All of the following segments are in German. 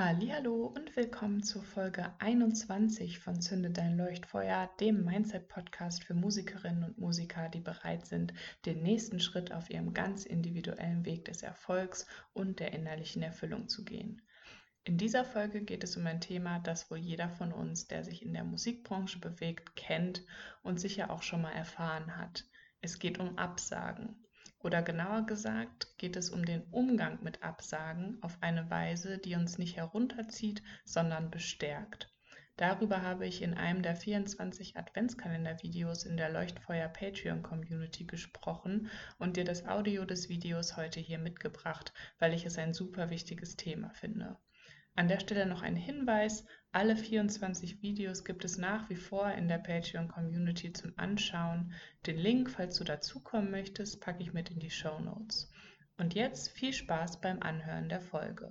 Hallo und willkommen zur Folge 21 von Zünde dein Leuchtfeuer, dem Mindset-Podcast für Musikerinnen und Musiker, die bereit sind, den nächsten Schritt auf ihrem ganz individuellen Weg des Erfolgs und der innerlichen Erfüllung zu gehen. In dieser Folge geht es um ein Thema, das wohl jeder von uns, der sich in der Musikbranche bewegt, kennt und sicher auch schon mal erfahren hat. Es geht um Absagen. Oder genauer gesagt geht es um den Umgang mit Absagen auf eine Weise, die uns nicht herunterzieht, sondern bestärkt. Darüber habe ich in einem der 24 Adventskalender-Videos in der Leuchtfeuer Patreon Community gesprochen und dir das Audio des Videos heute hier mitgebracht, weil ich es ein super wichtiges Thema finde. An der Stelle noch ein Hinweis, alle 24 Videos gibt es nach wie vor in der Patreon Community zum Anschauen. Den Link, falls du dazukommen möchtest, packe ich mit in die Show Notes. Und jetzt viel Spaß beim Anhören der Folge.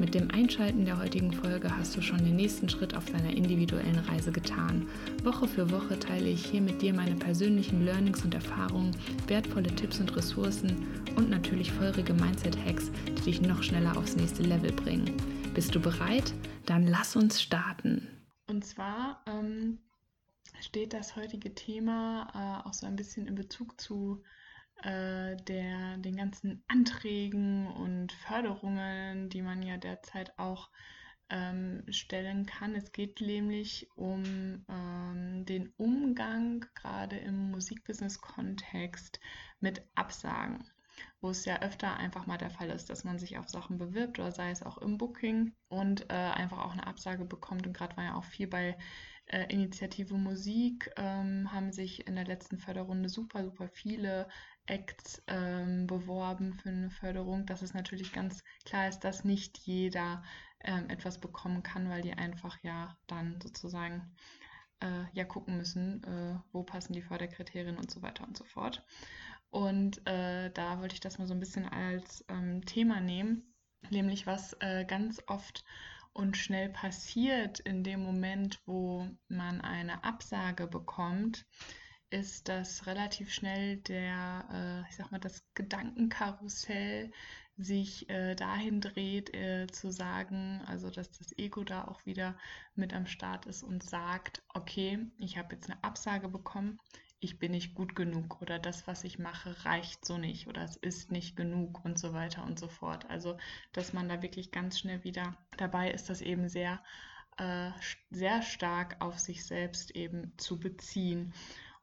Mit dem Einschalten der heutigen Folge hast du schon den nächsten Schritt auf deiner individuellen Reise getan. Woche für Woche teile ich hier mit dir meine persönlichen Learnings und Erfahrungen, wertvolle Tipps und Ressourcen und natürlich feurige Mindset-Hacks, die dich noch schneller aufs nächste Level bringen. Bist du bereit? Dann lass uns starten. Und zwar ähm, steht das heutige Thema äh, auch so ein bisschen in Bezug zu äh, der, den ganzen Anträgen und Förderungen, die man ja derzeit auch ähm, stellen kann. Es geht nämlich um ähm, den Umgang gerade im Musikbusiness-Kontext mit Absagen, wo es ja öfter einfach mal der Fall ist, dass man sich auf Sachen bewirbt oder sei es auch im Booking und äh, einfach auch eine Absage bekommt. Und gerade war ja auch viel bei äh, Initiative Musik, ähm, haben sich in der letzten Förderrunde super, super viele Acts ähm, beworben für eine Förderung, dass es natürlich ganz klar ist, dass nicht jeder ähm, etwas bekommen kann, weil die einfach ja dann sozusagen äh, ja gucken müssen, äh, wo passen die Förderkriterien und so weiter und so fort. Und äh, da wollte ich das mal so ein bisschen als ähm, Thema nehmen, nämlich was äh, ganz oft und schnell passiert in dem Moment, wo man eine Absage bekommt, ist, dass relativ schnell der, äh, ich sag mal, das Gedankenkarussell sich äh, dahin dreht, äh, zu sagen, also dass das Ego da auch wieder mit am Start ist und sagt, okay, ich habe jetzt eine Absage bekommen, ich bin nicht gut genug oder das, was ich mache, reicht so nicht oder es ist nicht genug und so weiter und so fort. Also, dass man da wirklich ganz schnell wieder dabei ist, das eben sehr, äh, sehr stark auf sich selbst eben zu beziehen.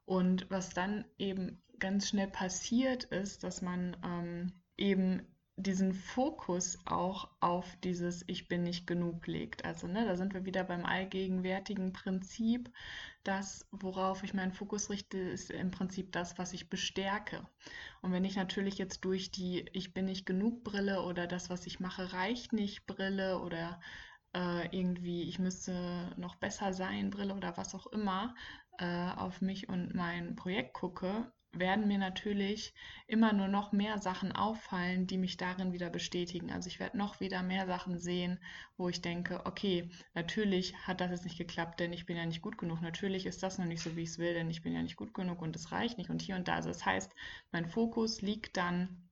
Und was dann eben ganz schnell passiert ist, dass man ähm, eben diesen Fokus auch auf dieses Ich bin nicht genug legt. Also ne, da sind wir wieder beim allgegenwärtigen Prinzip. Das, worauf ich meinen Fokus richte, ist im Prinzip das, was ich bestärke. Und wenn ich natürlich jetzt durch die Ich bin nicht genug Brille oder das, was ich mache, reicht nicht Brille oder äh, irgendwie, ich müsste noch besser sein, Brille oder was auch immer, äh, auf mich und mein Projekt gucke, werden mir natürlich immer nur noch mehr Sachen auffallen, die mich darin wieder bestätigen. Also ich werde noch wieder mehr Sachen sehen, wo ich denke, okay, natürlich hat das jetzt nicht geklappt, denn ich bin ja nicht gut genug. Natürlich ist das noch nicht so, wie ich es will, denn ich bin ja nicht gut genug und es reicht nicht und hier und da. Also das heißt, mein Fokus liegt dann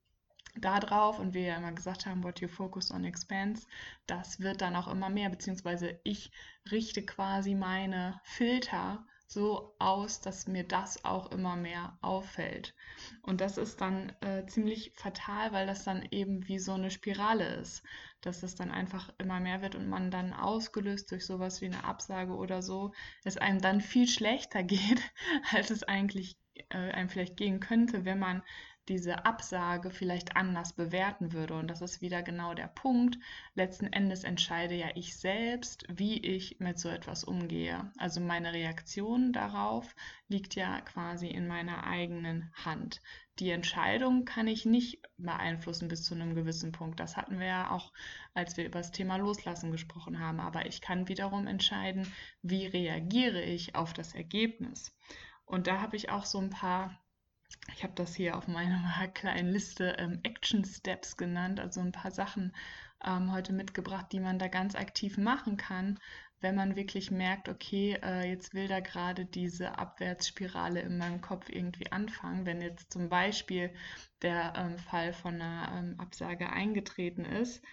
da drauf und wir ja immer gesagt haben, what you focus on expands, das wird dann auch immer mehr, beziehungsweise ich richte quasi meine Filter so aus, dass mir das auch immer mehr auffällt. Und das ist dann äh, ziemlich fatal, weil das dann eben wie so eine Spirale ist, dass es dann einfach immer mehr wird und man dann ausgelöst durch sowas wie eine Absage oder so, es einem dann viel schlechter geht, als es eigentlich äh, einem vielleicht gehen könnte, wenn man diese Absage vielleicht anders bewerten würde. Und das ist wieder genau der Punkt. Letzten Endes entscheide ja ich selbst, wie ich mit so etwas umgehe. Also meine Reaktion darauf liegt ja quasi in meiner eigenen Hand. die Entscheidung kann ich nicht beeinflussen bis zu einem gewissen Punkt. Das hatten wir ja auch, als wir über das Thema Loslassen gesprochen haben. Aber ich kann wiederum entscheiden, wie reagiere ich auf das Ergebnis. Und da habe ich auch so ein paar ich habe das hier auf meiner kleinen Liste ähm, Action Steps genannt, also ein paar Sachen ähm, heute mitgebracht, die man da ganz aktiv machen kann, wenn man wirklich merkt, okay, äh, jetzt will da gerade diese Abwärtsspirale in meinem Kopf irgendwie anfangen. Wenn jetzt zum Beispiel der ähm, Fall von einer ähm, Absage eingetreten ist,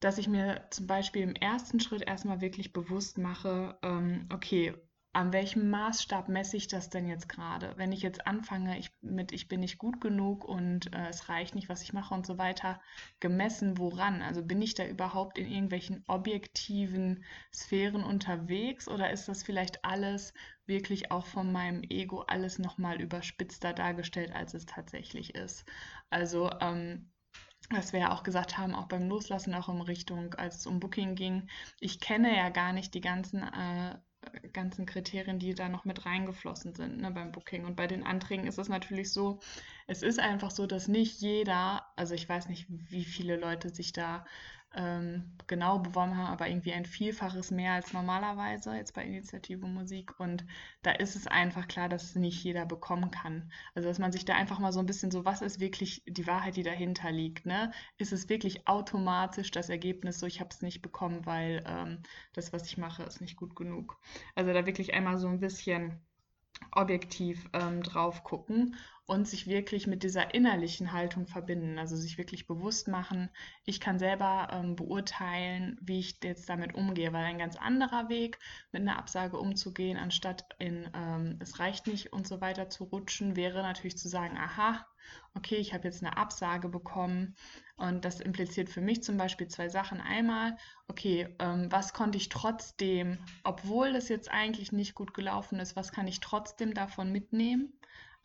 dass ich mir zum Beispiel im ersten Schritt erstmal wirklich bewusst mache, ähm, okay, an welchem Maßstab messe ich das denn jetzt gerade? Wenn ich jetzt anfange, ich, mit ich bin nicht gut genug und äh, es reicht nicht, was ich mache und so weiter, gemessen woran? Also bin ich da überhaupt in irgendwelchen objektiven Sphären unterwegs oder ist das vielleicht alles wirklich auch von meinem Ego alles nochmal überspitzter dargestellt, als es tatsächlich ist? Also ähm, was wir ja auch gesagt haben, auch beim Loslassen, auch in Richtung, als es um Booking ging, ich kenne ja gar nicht die ganzen äh, ganzen Kriterien, die da noch mit reingeflossen sind ne, beim Booking. Und bei den Anträgen ist es natürlich so, es ist einfach so, dass nicht jeder, also ich weiß nicht, wie viele Leute sich da ähm, genau beworben haben, aber irgendwie ein Vielfaches mehr als normalerweise jetzt bei Initiative Musik. Und da ist es einfach klar, dass es nicht jeder bekommen kann. Also dass man sich da einfach mal so ein bisschen so, was ist wirklich die Wahrheit, die dahinter liegt? Ne? Ist es wirklich automatisch das Ergebnis so, ich habe es nicht bekommen, weil ähm, das, was ich mache, ist nicht gut genug. Also da wirklich einmal so ein bisschen objektiv ähm, drauf gucken und sich wirklich mit dieser innerlichen Haltung verbinden. Also sich wirklich bewusst machen, ich kann selber ähm, beurteilen, wie ich jetzt damit umgehe, weil ein ganz anderer Weg, mit einer Absage umzugehen, anstatt in ähm, es reicht nicht und so weiter zu rutschen, wäre natürlich zu sagen, aha, okay, ich habe jetzt eine Absage bekommen und das impliziert für mich zum Beispiel zwei Sachen. Einmal, okay, ähm, was konnte ich trotzdem, obwohl das jetzt eigentlich nicht gut gelaufen ist, was kann ich trotzdem davon mitnehmen?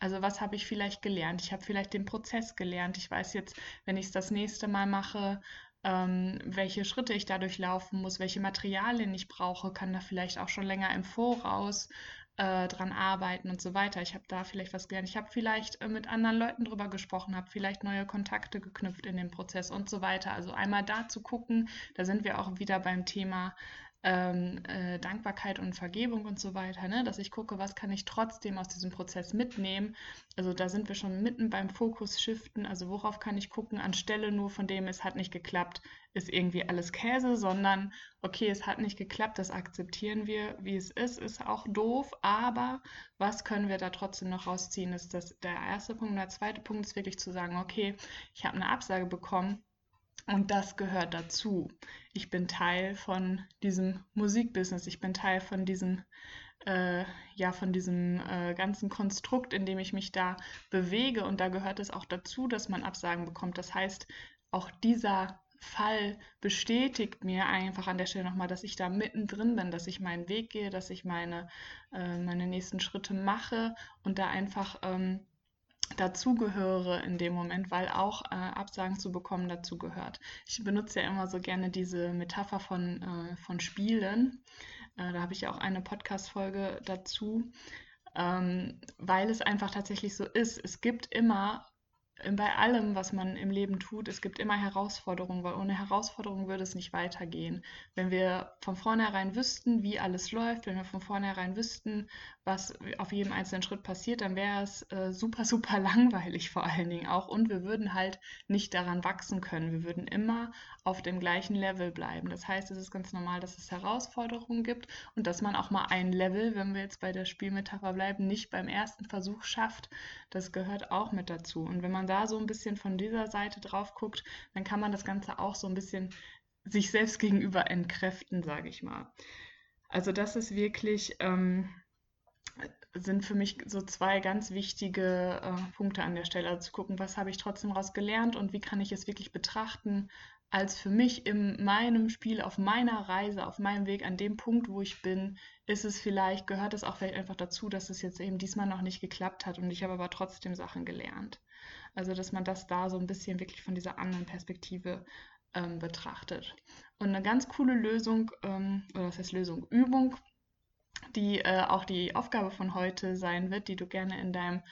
Also was habe ich vielleicht gelernt? Ich habe vielleicht den Prozess gelernt. Ich weiß jetzt, wenn ich es das nächste Mal mache, ähm, welche Schritte ich dadurch laufen muss, welche Materialien ich brauche, kann da vielleicht auch schon länger im Voraus äh, dran arbeiten und so weiter. Ich habe da vielleicht was gelernt. Ich habe vielleicht äh, mit anderen Leuten drüber gesprochen, habe vielleicht neue Kontakte geknüpft in dem Prozess und so weiter. Also einmal da zu gucken, da sind wir auch wieder beim Thema ähm, äh, Dankbarkeit und Vergebung und so weiter, ne? dass ich gucke, was kann ich trotzdem aus diesem Prozess mitnehmen. Also da sind wir schon mitten beim Fokus shiften, also worauf kann ich gucken, anstelle nur von dem, es hat nicht geklappt, ist irgendwie alles Käse, sondern okay, es hat nicht geklappt, das akzeptieren wir, wie es ist, ist auch doof, aber was können wir da trotzdem noch rausziehen, ist das der erste Punkt. Der zweite Punkt ist wirklich zu sagen, okay, ich habe eine Absage bekommen, und das gehört dazu. Ich bin Teil von diesem Musikbusiness. Ich bin Teil von diesem, äh, ja, von diesem äh, ganzen Konstrukt, in dem ich mich da bewege. Und da gehört es auch dazu, dass man Absagen bekommt. Das heißt, auch dieser Fall bestätigt mir einfach an der Stelle nochmal, dass ich da mittendrin bin, dass ich meinen Weg gehe, dass ich meine, äh, meine nächsten Schritte mache und da einfach ähm, dazugehöre in dem Moment, weil auch äh, Absagen zu bekommen dazu gehört. Ich benutze ja immer so gerne diese Metapher von, äh, von Spielen. Äh, da habe ich ja auch eine Podcast-Folge dazu, ähm, weil es einfach tatsächlich so ist. Es gibt immer bei allem, was man im Leben tut, es gibt immer Herausforderungen, weil ohne Herausforderungen würde es nicht weitergehen. Wenn wir von vornherein wüssten, wie alles läuft, wenn wir von vornherein wüssten, was auf jedem einzelnen Schritt passiert, dann wäre es äh, super, super langweilig vor allen Dingen auch und wir würden halt nicht daran wachsen können. Wir würden immer auf dem gleichen Level bleiben. Das heißt, es ist ganz normal, dass es Herausforderungen gibt und dass man auch mal ein Level, wenn wir jetzt bei der Spielmetapher bleiben, nicht beim ersten Versuch schafft. Das gehört auch mit dazu. Und wenn man da so ein bisschen von dieser Seite drauf guckt, dann kann man das Ganze auch so ein bisschen sich selbst gegenüber entkräften, sage ich mal. Also das ist wirklich... Ähm, sind für mich so zwei ganz wichtige äh, Punkte an der Stelle. Also zu gucken, was habe ich trotzdem daraus gelernt und wie kann ich es wirklich betrachten, als für mich in meinem Spiel, auf meiner Reise, auf meinem Weg, an dem Punkt, wo ich bin, ist es vielleicht, gehört es auch vielleicht einfach dazu, dass es jetzt eben diesmal noch nicht geklappt hat und ich habe aber trotzdem Sachen gelernt. Also, dass man das da so ein bisschen wirklich von dieser anderen Perspektive ähm, betrachtet. Und eine ganz coole Lösung, ähm, oder was heißt Lösung, Übung, die äh, auch die Aufgabe von heute sein wird, die du gerne in deinem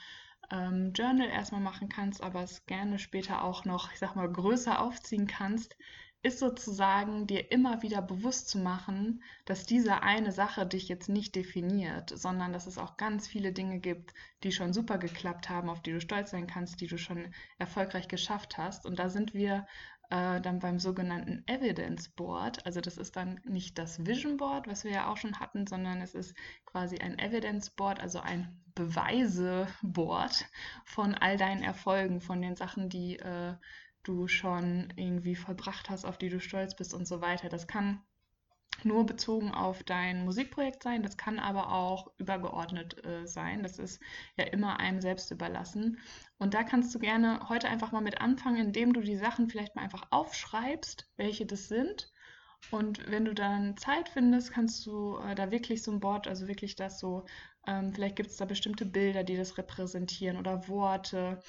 ähm, Journal erstmal machen kannst, aber es gerne später auch noch, ich sag mal, größer aufziehen kannst, ist sozusagen dir immer wieder bewusst zu machen, dass diese eine Sache dich jetzt nicht definiert, sondern dass es auch ganz viele Dinge gibt, die schon super geklappt haben, auf die du stolz sein kannst, die du schon erfolgreich geschafft hast. Und da sind wir äh, dann beim sogenannten Evidence Board. Also das ist dann nicht das Vision Board, was wir ja auch schon hatten, sondern es ist quasi ein Evidence Board, also ein Beweise-Board von all deinen Erfolgen, von den Sachen, die äh, du schon irgendwie vollbracht hast, auf die du stolz bist und so weiter. Das kann nur bezogen auf dein Musikprojekt sein, das kann aber auch übergeordnet äh, sein. Das ist ja immer einem selbst überlassen. Und da kannst du gerne heute einfach mal mit anfangen, indem du die Sachen vielleicht mal einfach aufschreibst, welche das sind. Und wenn du dann Zeit findest, kannst du äh, da wirklich so ein Board, also wirklich das so, ähm, vielleicht gibt es da bestimmte Bilder, die das repräsentieren oder Worte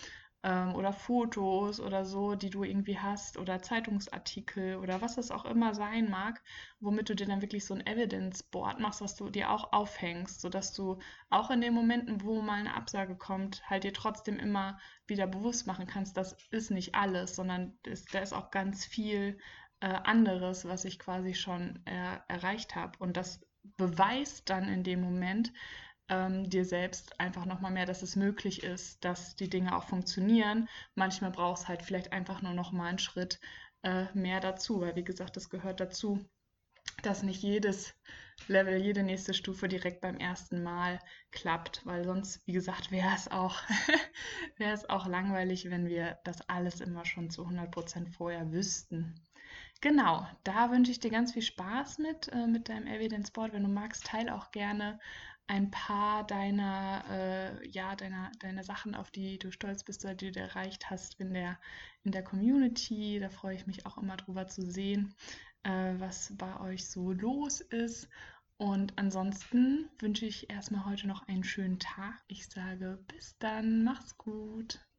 ähm, oder Fotos oder so, die du irgendwie hast oder Zeitungsartikel oder was es auch immer sein mag, womit du dir dann wirklich so ein Evidence Board machst, was du dir auch aufhängst, sodass du auch in den Momenten, wo mal eine Absage kommt, halt dir trotzdem immer wieder bewusst machen kannst, das ist nicht alles, sondern ist, da ist auch ganz viel äh, anderes, was ich quasi schon äh, erreicht habe. Und das beweist dann in dem Moment, ähm, dir selbst einfach nochmal mehr, dass es möglich ist, dass die Dinge auch funktionieren. Manchmal brauchst halt vielleicht einfach nur nochmal einen Schritt äh, mehr dazu, weil wie gesagt, das gehört dazu, dass nicht jedes Level, jede nächste Stufe direkt beim ersten Mal klappt, weil sonst, wie gesagt, wäre es auch, es auch langweilig, wenn wir das alles immer schon zu 100% vorher wüssten. Genau, da wünsche ich dir ganz viel Spaß mit, äh, mit deinem Evidence Board. Wenn du magst, teile auch gerne ein paar deiner, äh, ja, deiner, deiner Sachen, auf die du stolz bist oder die du erreicht hast in der, in der Community. Da freue ich mich auch immer drüber zu sehen, äh, was bei euch so los ist. Und ansonsten wünsche ich erstmal heute noch einen schönen Tag. Ich sage bis dann, mach's gut.